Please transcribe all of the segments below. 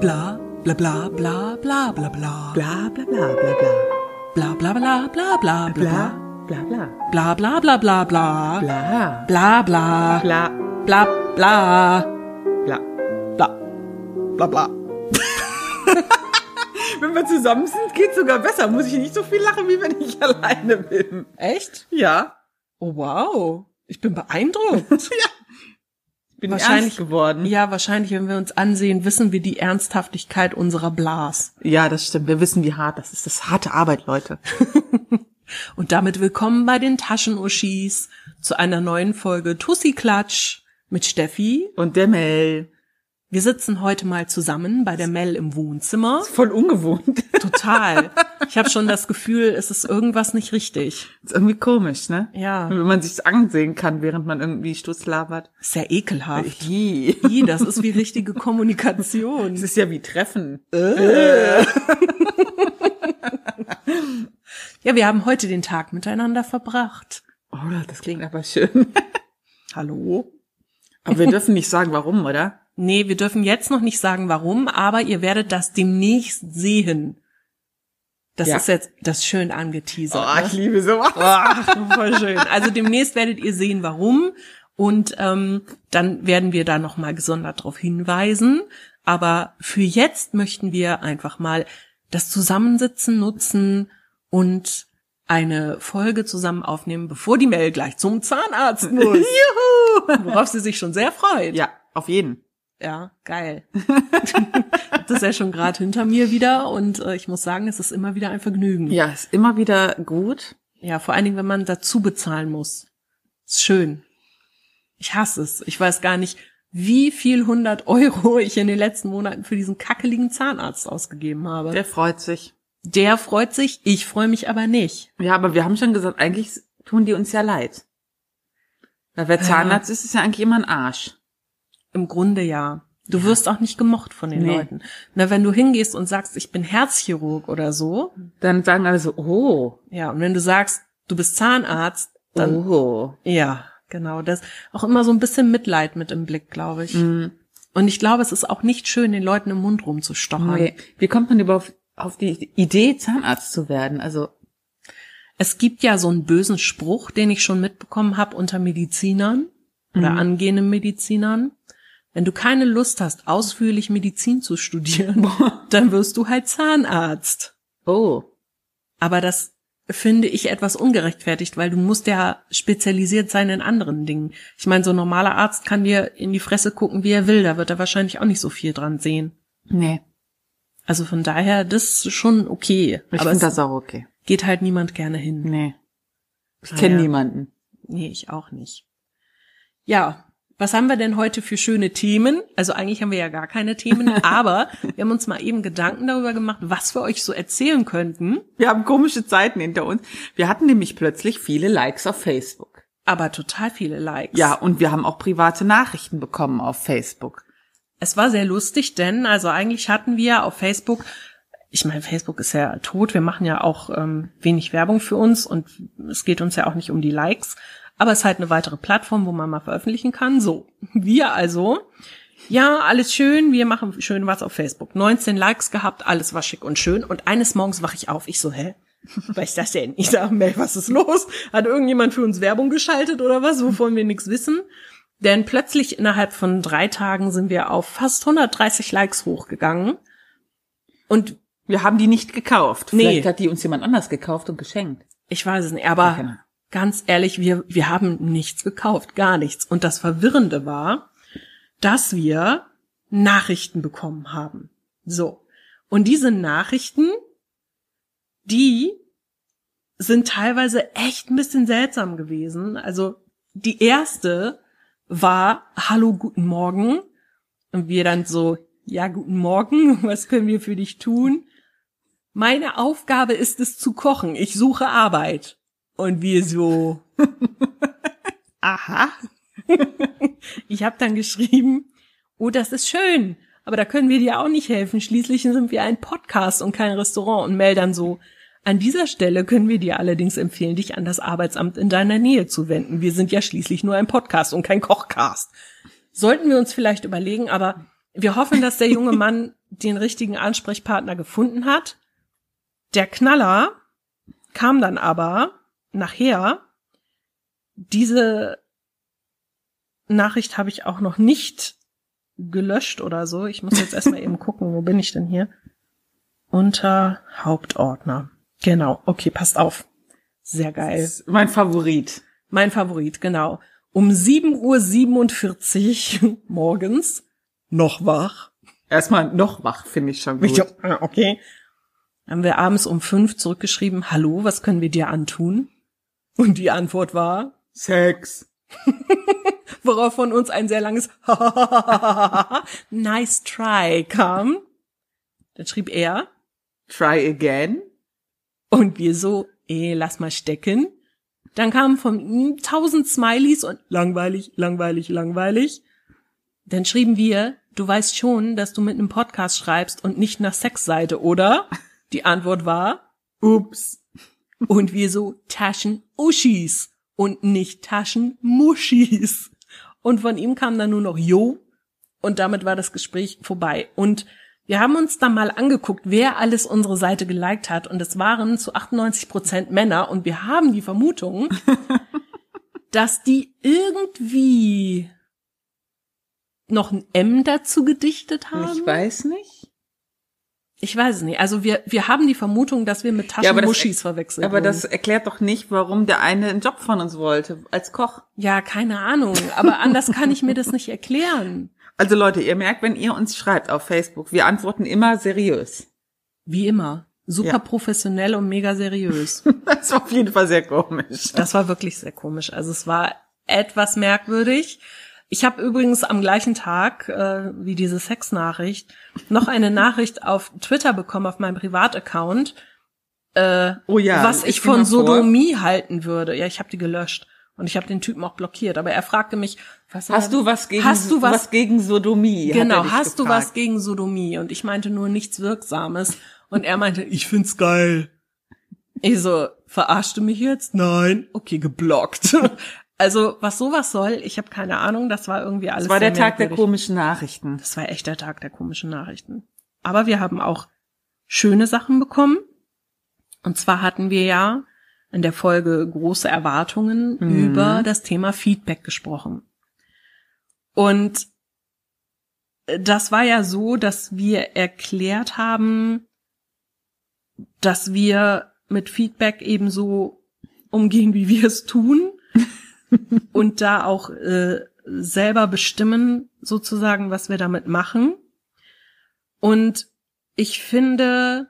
Bla, bla, bla, bla, bla, bla, bla. Bla bla bla bla bla. Bla, bla, bla, bla, bla, bla, Bla bla. bla bla. Bla, bla, bla, bla, bla. Bla. Bla, bla. Bla. Bla, bla. Bla. Bla. Bla, bla. Wenn wir zusammen sind, geht's sogar besser. Muss ich nicht so viel lachen, wie wenn ich alleine bin. Echt? Ja. Oh, wow. Ich bin beeindruckt. ja. Ich bin Wahrscheinlich- ernst geworden. ja, wahrscheinlich, wenn wir uns ansehen, wissen wir die Ernsthaftigkeit unserer Blas. Ja, das stimmt. Wir wissen, wie hart das ist. Das ist harte Arbeit, Leute. Und damit willkommen bei den Taschenuschis zu einer neuen Folge Tussi Klatsch mit Steffi. Und der Mel. Wir sitzen heute mal zusammen bei der Mel im Wohnzimmer. Voll ungewohnt. Total. Ich habe schon das Gefühl, es ist irgendwas nicht richtig. ist irgendwie komisch, ne? Ja. Wenn man sich's ansehen kann, während man irgendwie Stuss labert. Sehr ekelhaft. Ih. Ih, das ist wie richtige Kommunikation. Das ist ja wie Treffen. Ja, wir haben heute den Tag miteinander verbracht. Oh, das klingt aber schön. Hallo? Aber wir dürfen nicht sagen, warum, oder? Nee, wir dürfen jetzt noch nicht sagen, warum, aber ihr werdet das demnächst sehen. Das Ja. ist jetzt das schön angeteasert. Oh, ne? ich liebe sowas. Ach, voll schön. Also demnächst werdet ihr sehen, warum. Und ähm, dann werden wir da nochmal gesondert darauf hinweisen. Aber für jetzt möchten wir einfach mal das Zusammensitzen nutzen und eine Folge zusammen aufnehmen, bevor die Mel gleich zum Zahnarzt muss. Juhu! Worauf sie sich schon sehr freut. Ja, auf jeden. Ja, geil. das ist ja schon gerade hinter mir wieder und äh, ich muss sagen, es ist immer wieder ein Vergnügen. Ja, ist immer wieder gut. Ja, vor allen Dingen, wenn man dazu bezahlen muss. Ist schön. Ich hasse es. Ich weiß gar nicht, wie viel 100 Euro ich in den letzten Monaten für diesen kackeligen Zahnarzt ausgegeben habe. Der freut sich. Der freut sich, ich freue mich aber nicht. Ja, aber wir haben schon gesagt, eigentlich tun die uns ja leid. Weil wer Zahnarzt ist, ist ja eigentlich immer ein Arsch. Im Grunde ja. Du wirst auch nicht gemocht von den Nee. Leuten. Na, wenn du hingehst und sagst, ich bin Herzchirurg oder so, Dann sagen alle so, oh, ja, und wenn du sagst, du bist Zahnarzt, dann oh. Ja, genau. Das auch immer so ein bisschen Mitleid mit im Blick, glaube ich. Mhm. Und ich glaube, es ist auch nicht schön, den Leuten im Mund rumzustochern. Nee. Wie kommt man überhaupt auf die Idee, Zahnarzt zu werden? Also, Es gibt ja so einen bösen Spruch, den ich schon mitbekommen habe unter Medizinern oder Mhm. angehenden Medizinern. Wenn du keine Lust hast, ausführlich Medizin zu studieren, dann wirst du halt Zahnarzt. oh. Aber das finde ich etwas ungerechtfertigt, weil du musst ja spezialisiert sein in anderen Dingen. Ich meine, so ein normaler Arzt kann dir in die Fresse gucken, wie er will. Da wird er wahrscheinlich auch nicht so viel dran sehen. Nee. Also von daher, das ist schon okay. Ich finde das auch okay. geht halt niemand gerne hin. Nee. Ich kenne niemanden. Nee, ich auch nicht. Ja, was haben wir denn heute für schöne Themen? Also eigentlich haben wir ja gar keine Themen, aber wir haben uns mal eben Gedanken darüber gemacht, was wir euch so erzählen könnten. Wir haben komische Zeiten hinter uns. Wir hatten nämlich plötzlich viele Likes auf Facebook. Aber total viele Likes. Ja, und wir haben auch private Nachrichten bekommen auf Facebook. Es war sehr lustig, denn also eigentlich hatten wir auf Facebook, ich meine, Facebook ist ja tot, wir machen ja auch ähm, wenig Werbung für uns und es geht uns ja auch nicht um die Likes, aber es ist halt eine weitere Plattform, wo man mal veröffentlichen kann. So, wir also, ja, alles schön, wir machen schön was auf Facebook. 19 Likes gehabt, alles war schick und schön und eines Morgens wache ich auf, ich so, hä? Was ist das denn? Ich sag, Mel, was ist los? Hat irgendjemand für uns Werbung geschaltet oder was, wovon wir nichts wissen? Denn plötzlich innerhalb von drei Tagen sind wir auf fast 130 Likes hochgegangen. Und Wir haben die nicht gekauft. Nee. Vielleicht hat die uns jemand anders gekauft und geschenkt. ich weiß es nicht, aber. Ganz ehrlich, wir, wir haben nichts gekauft, gar nichts. Und das Verwirrende war, dass wir Nachrichten bekommen haben. So. Und diese Nachrichten, die sind teilweise echt ein bisschen seltsam gewesen. Also die erste war Hallo, guten Morgen. Und wir dann so, ja, guten Morgen, was können wir für dich tun? Meine Aufgabe ist es zu kochen. Ich suche Arbeit. Und wir so, aha. ich habe dann geschrieben, oh, das ist schön, aber da können wir dir auch nicht helfen. Schließlich sind wir ein Podcast und kein Restaurant. Und Mel dann so, An dieser Stelle können wir dir allerdings empfehlen, dich an das Arbeitsamt in deiner Nähe zu wenden. Wir sind ja schließlich nur ein Podcast und kein Kochcast. Sollten wir uns vielleicht überlegen, aber wir hoffen, dass der junge Mann den richtigen Ansprechpartner gefunden hat. Der Knaller kam dann aber nachher. Diese Nachricht habe ich auch noch nicht gelöscht oder so. Ich muss jetzt erstmal eben gucken, wo bin ich denn hier? Unter Hauptordner. Genau, okay, passt auf. Sehr geil. Mein Favorit. Mein Favorit, genau. Um 7.47 Uhr morgens, noch wach. Erstmal noch wach, finde ich schon gut. Ja, okay. Haben wir abends um fünf zurückgeschrieben, hallo, was können wir dir antun? Und die Antwort war, Sex. worauf von uns ein sehr langes Nice try kam. Dann schrieb er, Try again. Und wir so, eh, lass mal stecken. Dann kamen von ihm tausend Smileys und langweilig, langweilig, langweilig. Dann schrieben wir, du weißt schon, dass du mit einem Podcast schreibst und nicht nach Sexseite, oder? Die Antwort war, Ups. Und wir so, Taschen-Uschis und nicht Taschen-Muschis. Und von ihm kam dann nur noch Jo und damit war das Gespräch vorbei. Und wir haben uns dann mal angeguckt, wer alles unsere Seite geliked hat und es waren zu 98 Prozent Männer und wir haben die Vermutung, dass die irgendwie noch ein M dazu gedichtet haben. Ich weiß nicht. Ich weiß es nicht. Also wir, wir haben die Vermutung, dass wir mit Ja, aber Taschenmuschis verwechselt Aber wurden. das erklärt doch nicht, warum der eine einen Job von uns wollte, als Koch. Ja, keine Ahnung. Aber anders kann ich mir das nicht erklären. Also Leute, ihr merkt, wenn ihr uns schreibt auf Facebook, wir antworten immer seriös. Wie immer. Super Ja. professionell und mega seriös. Das war auf jeden Fall sehr komisch. Das war wirklich sehr komisch. Also es war etwas merkwürdig. Ich habe übrigens am gleichen Tag äh, wie diese Sexnachricht noch eine Nachricht auf Twitter bekommen, auf meinem Privataccount, äh, Oh ja. was ich mal von vor. Sodomie halten würde. Ja, ich habe die gelöscht und ich habe den Typen auch blockiert. Aber er fragte mich, was Hast du was gegen, Hast du was- gegen Sodomie? Genau, hast du gefragt. was gegen Sodomie? Und ich meinte nur nichts Wirksames. Und er meinte, ich find's geil. Ich so, verarschte mich jetzt? Nein. Okay, geblockt. Also, was sowas soll, ich habe keine Ahnung, das war irgendwie alles. Das war der Tag der merkwürdig. komischen Nachrichten. Das war echt der Tag der komischen Nachrichten. Aber wir haben auch schöne Sachen bekommen. Und zwar hatten wir ja in der Folge große Erwartungen Mhm. über das Thema Feedback gesprochen. Und das war ja so, dass wir erklärt haben, dass wir mit Feedback ebenso umgehen, wie wir es tun und da auch äh, selber bestimmen, sozusagen, was wir damit machen. Und ich finde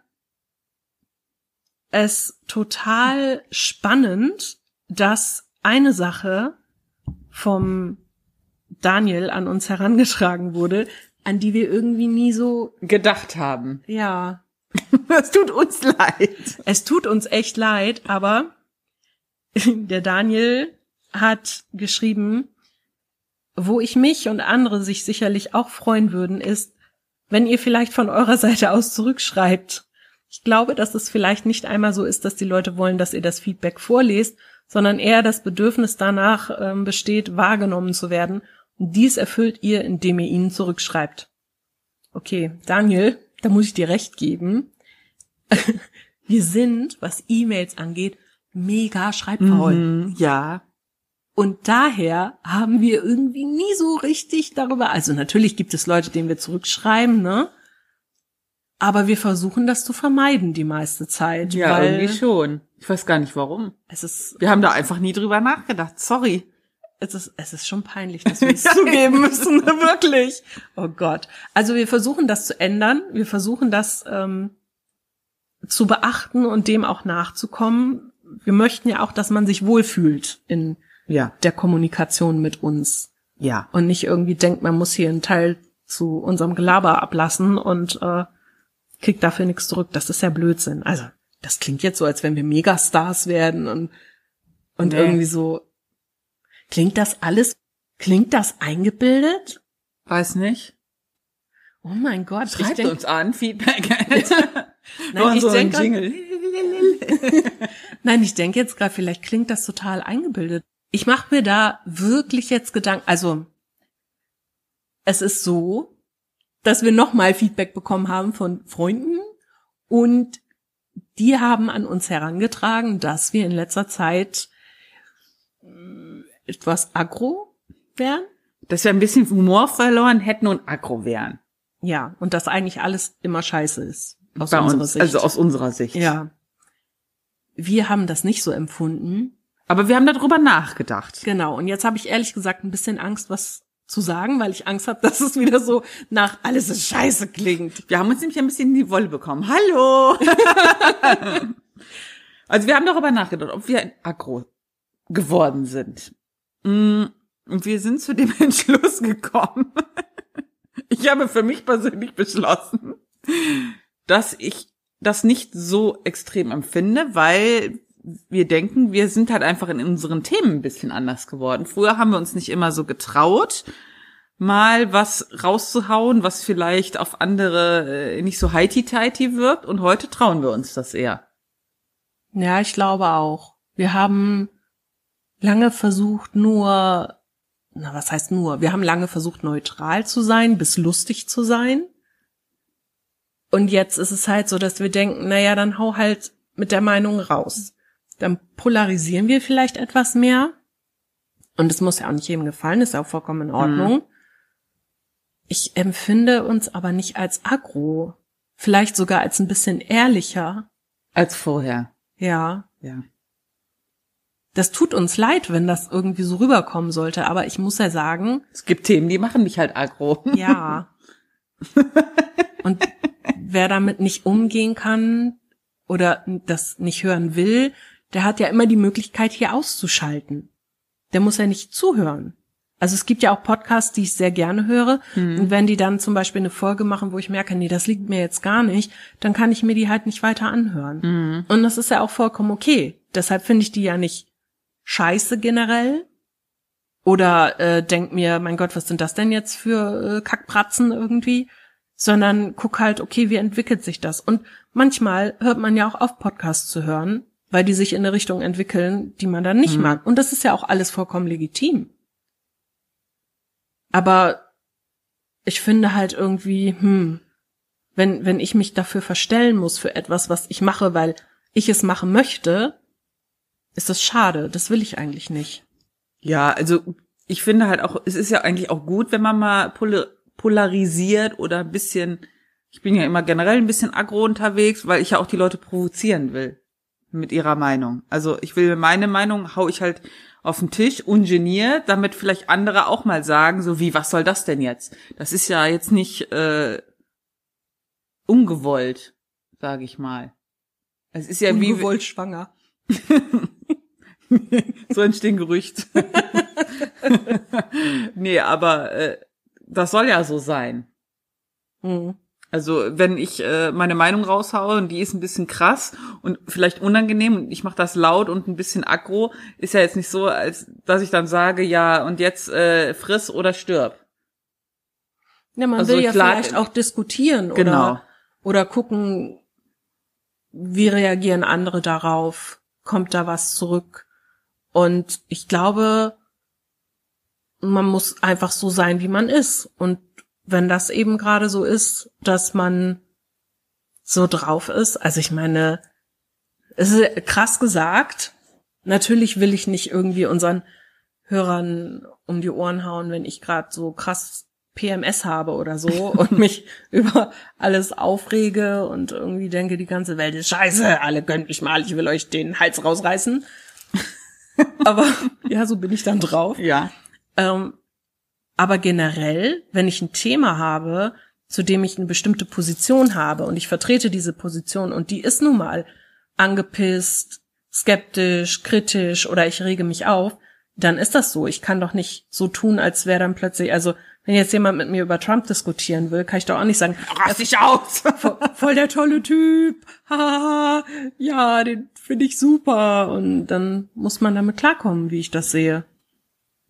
es total spannend, dass eine Sache vom Daniel an uns herangetragen wurde, an die wir irgendwie nie so, Gedacht haben. ja, Es tut uns leid. es tut uns echt leid, aber der Daniel hat geschrieben, wo ich mich und andere sich sicherlich auch freuen würden, ist, wenn ihr vielleicht von eurer Seite aus zurückschreibt. Ich glaube, dass es vielleicht nicht einmal so ist, dass die Leute wollen, dass ihr das Feedback vorlest, sondern eher das Bedürfnis danach ähm, besteht, wahrgenommen zu werden. Und dies erfüllt ihr, indem ihr ihnen zurückschreibt. Okay, Daniel, da muss ich dir recht geben. Wir sind, was E-Mails angeht, mega schreibfaul. Mhm, ja. Und daher haben wir irgendwie nie so richtig darüber, also natürlich gibt es Leute, denen wir zurückschreiben, ne? Aber wir versuchen das zu vermeiden die meiste Zeit, Ja, irgendwie schon. Ich weiß gar nicht warum. es ist Wir haben da einfach nie drüber nachgedacht. Sorry. es ist es ist schon peinlich, dass wir es zugeben müssen, wirklich. Oh Gott. Also wir versuchen das zu ändern, wir versuchen das ähm, zu beachten und dem auch nachzukommen. Wir möchten ja auch, dass man sich wohlfühlt in Ja. der Kommunikation mit uns. Ja. und nicht irgendwie denkt, man muss hier einen Teil zu unserem Gelaber ablassen und äh, kriegt dafür nichts zurück. Das ist ja Blödsinn. Also, das klingt jetzt so, als wenn wir Megastars werden und, und Nee. irgendwie so. Klingt das alles, klingt das eingebildet? Weiß nicht. Oh mein Gott. Schreibt denk- uns an, Feedback. Nein, ich so denke. Nein, ich denke jetzt gerade, vielleicht klingt das total eingebildet. Ich mache mir da wirklich jetzt Gedanken. Also es ist so, dass wir nochmal Feedback bekommen haben von Freunden und die haben an uns herangetragen, dass wir in letzter Zeit äh, etwas aggro wären. Dass wir ein bisschen Humor verloren hätten und aggro wären. Ja, und dass eigentlich alles immer scheiße ist. Aus Bei unserer uns, Sicht. Also aus unserer Sicht. Ja. Wir haben das nicht so empfunden. Aber wir haben darüber nachgedacht. Genau. Und jetzt habe ich ehrlich gesagt ein bisschen Angst, was zu sagen, weil ich Angst habe, dass es wieder so nach alles ist scheiße klingt. Wir haben uns nämlich ein bisschen in die Wolle bekommen. Hallo! also wir haben darüber nachgedacht, ob wir ein Agro geworden sind. Mm, und wir sind zu dem Entschluss gekommen. Ich habe für mich persönlich beschlossen, dass ich das nicht so extrem empfinde, weil wir denken, wir sind halt einfach in unseren Themen ein bisschen anders geworden. Früher haben wir uns nicht immer so getraut, mal was rauszuhauen, was vielleicht auf andere äh, nicht so heiti-teiti wirkt. Und heute trauen wir uns das eher. Ja, ich glaube auch. Wir haben lange versucht, nur, na, was heißt nur? Wir haben lange versucht, neutral zu sein, bis lustig zu sein. Und jetzt ist es halt so, dass wir denken, naja, dann hau halt mit der Meinung raus dann polarisieren wir vielleicht etwas mehr. Und es muss ja auch nicht jedem gefallen, ist ja auch vollkommen in Ordnung. Mhm. Ich empfinde uns aber nicht als aggro. Vielleicht sogar als ein bisschen ehrlicher. Als vorher. Ja. Ja. Das tut uns leid, wenn das irgendwie so rüberkommen sollte, aber ich muss ja sagen. Es gibt Themen, die machen mich halt aggro. Ja. Und wer damit nicht umgehen kann oder das nicht hören will, der hat ja immer die Möglichkeit, hier auszuschalten. Der muss ja nicht zuhören. Also es gibt ja auch Podcasts, die ich sehr gerne höre. Mhm. Und wenn die dann zum Beispiel eine Folge machen, wo ich merke, nee, das liegt mir jetzt gar nicht, dann kann ich mir die halt nicht weiter anhören. Mhm. Und das ist ja auch vollkommen okay. Deshalb finde ich die ja nicht scheiße generell. Oder äh, denk mir, mein Gott, was sind das denn jetzt für äh, Kackpratzen irgendwie? Sondern guck halt, okay, wie entwickelt sich das? Und manchmal hört man ja auch auf, Podcasts zu hören, weil die sich in eine Richtung entwickeln, die man dann nicht mhm. mag. Und das ist ja auch alles vollkommen legitim. Aber ich finde halt irgendwie, hm, wenn, wenn ich mich dafür verstellen muss für etwas, was ich mache, weil ich es machen möchte, ist das schade. Das will ich eigentlich nicht. Ja, also ich finde halt auch, es ist ja eigentlich auch gut, wenn man mal polarisiert oder ein bisschen, ich bin ja immer generell ein bisschen aggro unterwegs, weil ich ja auch die Leute provozieren will mit ihrer Meinung. Also ich will meine Meinung, hau ich halt auf den Tisch, ungeniert, damit vielleicht andere auch mal sagen, so wie, was soll das denn jetzt? Das ist ja jetzt nicht äh, ungewollt, sage ich mal. Es ist ja ungewollt wie ungewollt schwanger. so entstehen Gerücht. nee, aber äh, das soll ja so sein. Mhm. Also wenn ich äh, meine Meinung raushaue und die ist ein bisschen krass und vielleicht unangenehm und ich mache das laut und ein bisschen aggro, ist ja jetzt nicht so, als dass ich dann sage, ja und jetzt äh, friss oder stirb. Ja, man also will ja vielleicht auch diskutieren genau. oder oder gucken, wie reagieren andere darauf, kommt da was zurück. Und ich glaube, man muss einfach so sein, wie man ist und wenn das eben gerade so ist, dass man so drauf ist. Also ich meine, es ist krass gesagt. Natürlich will ich nicht irgendwie unseren Hörern um die Ohren hauen, wenn ich gerade so krass PMS habe oder so und mich über alles aufrege und irgendwie denke, die ganze Welt ist scheiße, alle gönnt mich mal, ich will euch den Hals rausreißen. Aber ja, so bin ich dann drauf. Ja. Ähm, aber generell, wenn ich ein Thema habe, zu dem ich eine bestimmte Position habe und ich vertrete diese Position und die ist nun mal angepisst, skeptisch, kritisch oder ich rege mich auf, dann ist das so. Ich kann doch nicht so tun, als wäre dann plötzlich, also wenn jetzt jemand mit mir über Trump diskutieren will, kann ich doch auch nicht sagen, rast dich aus! Voll, voll der tolle Typ, ha, ja, den finde ich super und dann muss man damit klarkommen, wie ich das sehe.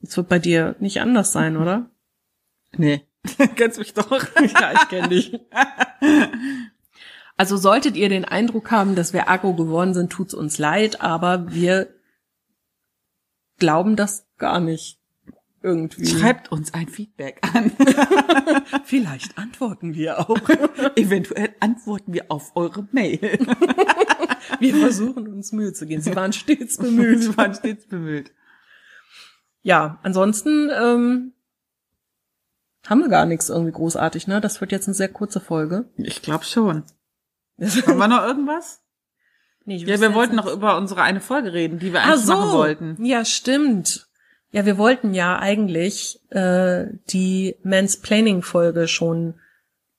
Das wird bei dir nicht anders sein, oder? Nee. Kennst mich doch. ja, ich kenn dich. Also solltet ihr den Eindruck haben, dass wir aggro geworden sind, tut's uns leid, aber wir glauben das gar nicht irgendwie. Schreibt uns ein Feedback an. Vielleicht antworten wir auch. Eventuell antworten wir auf eure Mail. Wir versuchen uns Mühe zu geben. Sie waren stets bemüht. Sie waren stets bemüht. Ja, ansonsten ähm, haben wir gar nichts irgendwie großartig, ne? Das wird jetzt eine sehr kurze Folge. Ich glaube schon. Haben wir noch irgendwas? Nee, Ja, wir wollten noch über unsere eine Folge reden, die wir eigentlich so. machen wollten. Ja, stimmt. Ja, wir wollten ja eigentlich äh, die Mansplaining-Folge schon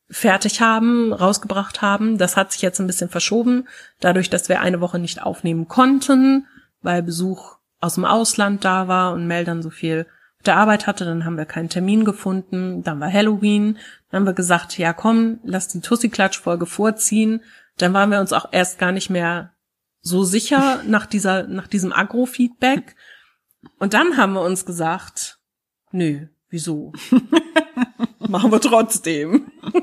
fertig haben, rausgebracht haben. Das hat sich jetzt ein bisschen verschoben, dadurch, dass wir eine Woche nicht aufnehmen konnten, weil Besuch aus dem Ausland da war und Mel dann so viel auf der Arbeit hatte. Dann haben wir keinen Termin gefunden. Dann war Halloween. Dann haben wir gesagt, ja komm, lass die Tussi-Klatsch-Folge vorziehen. Dann waren wir uns auch erst gar nicht mehr so sicher nach dieser, nach diesem Agro-Feedback. Und dann haben wir uns gesagt, nö, wieso? Machen wir trotzdem.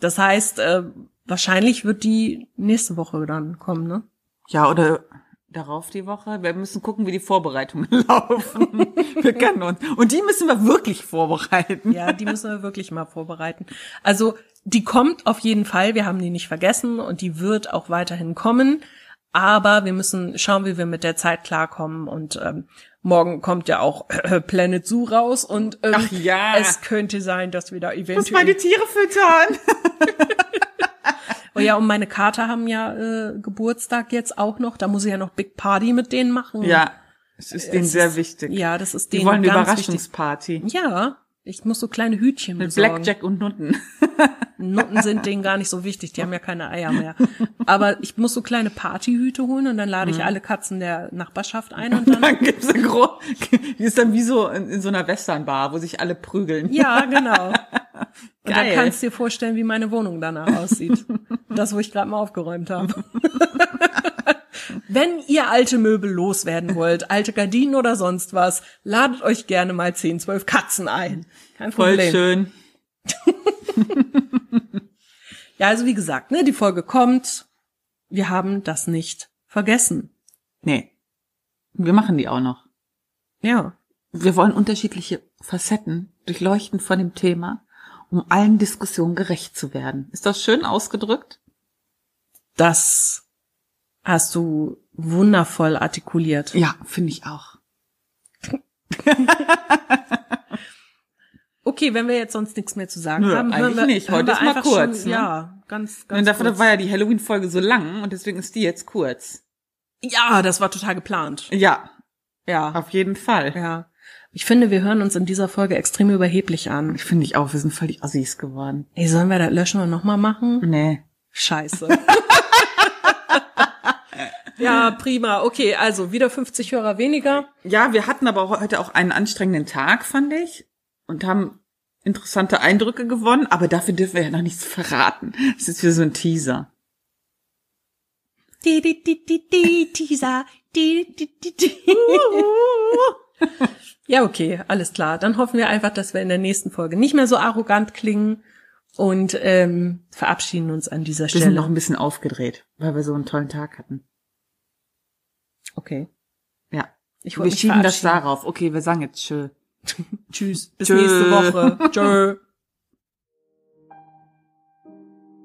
das heißt, äh, wahrscheinlich wird die nächste Woche dann kommen, ne? Ja, oder darauf die Woche. Wir müssen gucken, wie die Vorbereitungen laufen. wir können uns. Und die müssen wir wirklich vorbereiten. Ja, die müssen wir wirklich mal vorbereiten. Also, die kommt auf jeden Fall. Wir haben die nicht vergessen und die wird auch weiterhin kommen. Aber wir müssen schauen, wie wir mit der Zeit klarkommen. Und ähm, morgen kommt ja auch Planet Zoo raus. Und ähm, ja. es könnte sein, dass wir da Ich muss eventuell meine Tiere füttern. Oh ja, und meine Kater haben ja äh, Geburtstag jetzt auch noch. Da muss ich ja noch Big Party mit denen machen. Ja, es ist denen Es sehr ist- wichtig. Ja, das ist Die denen wollen eine ganz wichtig. Überraschungsparty. Ja, ich muss so kleine Hütchen Mit besorgen. Blackjack und Nutten. Nutten sind denen gar nicht so wichtig, die haben ja keine Eier mehr. Aber ich muss so kleine Partyhüte holen und dann lade ich alle Katzen der Nachbarschaft ein und dann. Dann gibt's eine Gro Die ist dann wie so in, in so einer Westernbar, wo sich alle prügeln. Ja, genau. Und dann Geil. kannst du dir vorstellen, wie meine Wohnung danach aussieht. Das, wo ich gerade mal aufgeräumt habe. Wenn ihr alte Möbel loswerden wollt, alte Gardinen oder sonst was, ladet euch gerne mal 10, 12 Katzen ein. Kein Voll Problem. schön. Ja, also wie gesagt, ne, die Folge kommt. Wir haben das nicht vergessen. Nee. Wir machen die auch noch. Ja. Wir wollen unterschiedliche Facetten durchleuchten von dem Thema, um allen Diskussionen gerecht zu werden. Ist das schön ausgedrückt? Das hast du wundervoll artikuliert. Ja, finde ich auch. Okay, wenn wir jetzt sonst nichts mehr zu sagen Nö, haben, eigentlich wir, nicht. Heute ist mal kurz, Schon, ne? Ja, ganz, Und ganz dafür kurz. war ja die Halloween-Folge so lang und deswegen ist die jetzt kurz. Ja, das war total geplant. Ja, Ja, auf jeden Fall. ja. Ich finde, wir hören uns in dieser Folge extrem überheblich an. Ich finde ich auch, wir sind völlig Assis geworden. Ey, sollen wir das löschen und nochmal machen? Nee. Scheiße. ja, prima. Okay, also wieder 50 Hörer weniger. Ja, wir hatten aber heute auch einen anstrengenden Tag, fand ich. Und haben interessante Eindrücke gewonnen, aber dafür dürfen wir ja noch nichts verraten. Das ist wie so ein Teaser. Die, die, die, die, die, Teaser. Die, die, die, die. Ja, okay, alles klar. Dann hoffen wir einfach, dass wir in der nächsten Folge nicht mehr so arrogant klingen und ähm, verabschieden uns an dieser Wir sind Stelle. noch ein bisschen aufgedreht, weil wir so einen tollen Tag hatten. okay. Ja. Ich Wir schieben das darauf. Okay, wir sagen jetzt tschö. Tschüss. Bis Tschö. nächste Woche. Tschö.